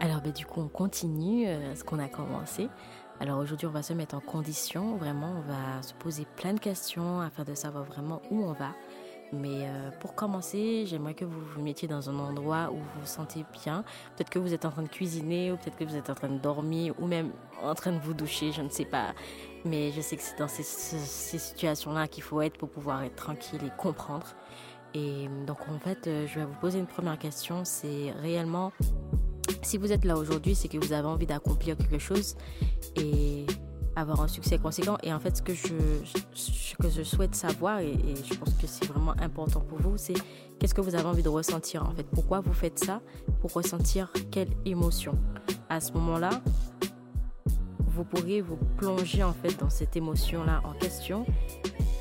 Alors ben, du coup on continue euh, ce qu'on a commencé. Alors aujourd'hui on va se mettre en condition, vraiment on va se poser plein de questions afin de savoir vraiment où on va. Mais euh, pour commencer, j'aimerais que vous vous mettiez dans un endroit où vous vous sentez bien. Peut-être que vous êtes en train de cuisiner, ou peut-être que vous êtes en train de dormir, ou même en train de vous doucher, je ne sais pas. Mais je sais que c'est dans ces, ces situations-là qu'il faut être pour pouvoir être tranquille et comprendre. Et donc en fait, euh, je vais vous poser une première question. C'est réellement, si vous êtes là aujourd'hui, c'est que vous avez envie d'accomplir quelque chose et avoir un succès conséquent. Et en fait, ce que je, ce que je souhaite savoir, et, je pense que c'est vraiment important pour vous, c'est qu'est-ce que vous avez envie de ressentir en fait? Pourquoi vous faites ça Pour ressentir quelle émotion? À ce moment-là, vous pourrez vous plonger en fait dans cette émotion-là en question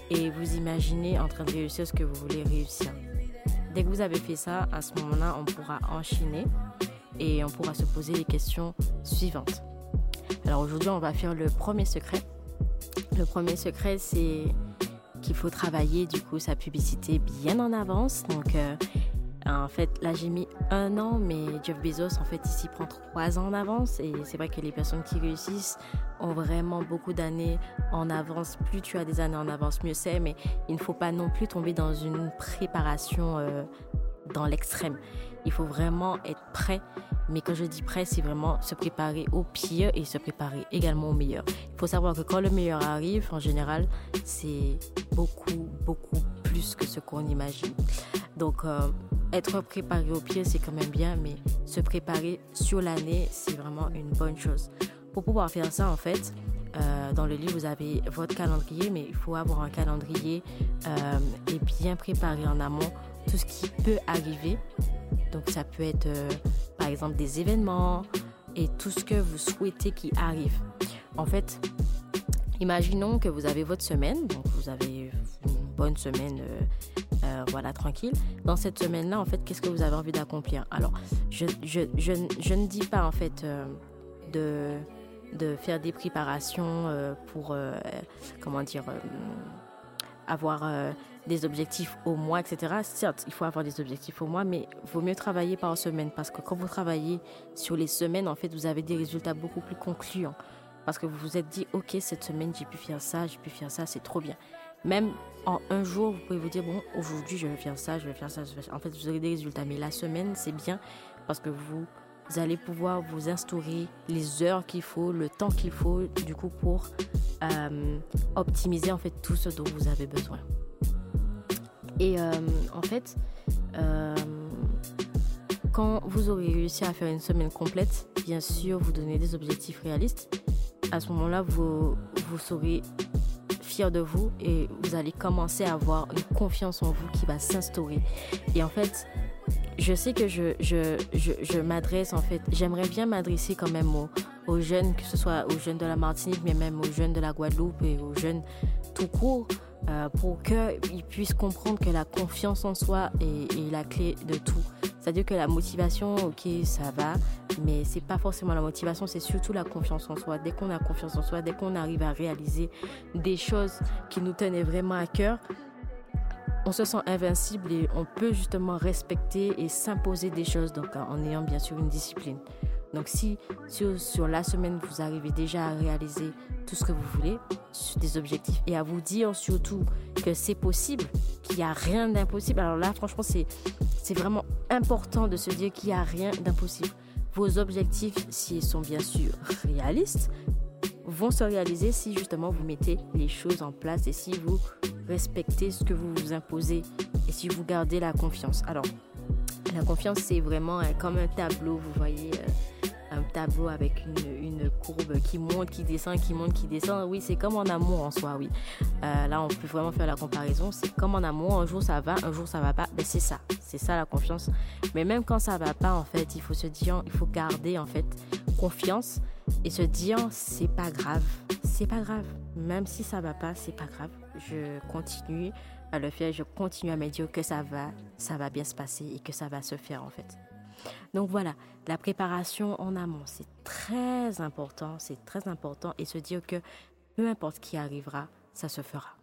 et vous imaginez en train de réussir ce que vous voulez réussir. Dès que vous avez fait ça, à ce moment-là, on pourra enchaîner et on pourra se poser les questions suivantes. Alors aujourd'hui, on va faire le premier secret. Le premier secret, c'est qu'il faut travailler du coup sa publicité bien en avance. Donc euh, en fait, là j'ai mis un an, mais Jeff Bezos en fait ici prend trois ans en avance. Et c'est vrai que les personnes qui réussissent ont vraiment beaucoup d'années en avance. Plus tu as des années en avance, mieux c'est. Mais il ne faut pas non plus tomber dans une préparation euh, dans l'extrême. Il faut vraiment être prêt. Mais quand je dis prêt, c'est vraiment se préparer au pire et se préparer également au meilleur. Il faut savoir que quand le meilleur arrive, en général, c'est beaucoup, beaucoup plus que ce qu'on imagine. Donc, euh, être préparé au pire, c'est quand même bien, mais se préparer sur l'année, c'est vraiment une bonne chose. Pour pouvoir faire ça, en fait, euh, dans le livre, vous avez votre calendrier, mais il faut avoir un calendrier euh, et bien préparer en amont tout ce qui peut arriver. Donc, ça peut être, euh, par exemple, des événements et tout ce que vous souhaitez qui arrive. En fait, imaginons que vous avez votre semaine, donc vous avez une bonne semaine. Voilà, tranquille. Dans cette semaine-là, en fait, qu'est-ce que vous avez envie d'accomplir? Alors, je, ne dis pas, en fait, de, de faire des préparations euh, pour, euh, comment dire, euh, avoir des objectifs au mois, etc. Certes, il faut avoir des objectifs au mois, mais vaut mieux travailler par semaine parce que quand vous travaillez sur les semaines, en fait, vous avez des résultats beaucoup plus concluants. Parce que vous vous êtes dit, OK, cette semaine, j'ai pu faire ça, j'ai pu faire ça, c'est trop bien. Même en un jour, vous pouvez vous dire, bon, aujourd'hui, je vais faire ça, je vais faire ça. En fait, vous aurez des résultats. Mais la semaine, c'est bien parce que vous, vous allez pouvoir vous instaurer les heures qu'il faut, le temps qu'il faut, du coup, pour euh, optimiser, en fait, tout ce dont vous avez besoin. Et euh, en fait, euh, quand vous aurez réussi à faire une semaine complète, bien sûr, vous donnez des objectifs réalistes. À ce moment-là, vous, vous saurez fier de vous et vous allez commencer à avoir une confiance en vous qui va s'instaurer. Et en fait, je sais que je, je, je, je m'adresse, en fait, j'aimerais bien m'adresser quand même aux, aux jeunes, que ce soit aux jeunes de la Martinique, mais même aux jeunes de la Guadeloupe et aux jeunes tout court, euh, pour qu'ils puissent comprendre que la confiance en soi est, est la clé de tout. C'est-à-dire que la motivation, ok, ça va, mais c'est pas forcément la motivation, c'est surtout la confiance en soi. Dès qu'on a confiance en soi, dès qu'on arrive à réaliser des choses qui nous tenaient vraiment à cœur, on se sent invincible et on peut justement respecter et s'imposer des choses donc en ayant bien sûr une discipline. Donc si sur, sur la semaine vous arrivez déjà à réaliser tout ce que vous voulez, des objectifs et à vous dire surtout que c'est possible, qu'il n'y a rien d'impossible. Alors là franchement c'est vraiment important de se dire qu'il n'y a rien d'impossible. Vos objectifs, s'ils sont bien sûr réalistes, vont se réaliser si justement vous mettez les choses en place et si vous respectez ce que vous vous imposez et si vous gardez la confiance. Alors, la confiance, c'est vraiment euh, comme un tableau, vous voyez, euh, un tableau avec une, courbe qui monte, qui descend, qui monte, qui descend. Oui, c'est comme en amour en soi, oui. Euh, là, on peut vraiment faire la comparaison. C'est comme en amour, un jour ça va, un jour ça va pas. Ben, c'est ça, c'est ça la confiance. Mais même quand ça va pas, en fait, il faut se dire, il faut garder, en fait, confiance et se dire, c'est pas grave, c'est pas grave. Même si ça va pas, c'est pas grave. Je continue à le faire, je continue à me dire que ça va, ça va bien se passer et que ça va se faire en fait. Donc voilà, la préparation en amont, c'est très important, c'est très important et se dire que peu importe qui arrivera, ça se fera.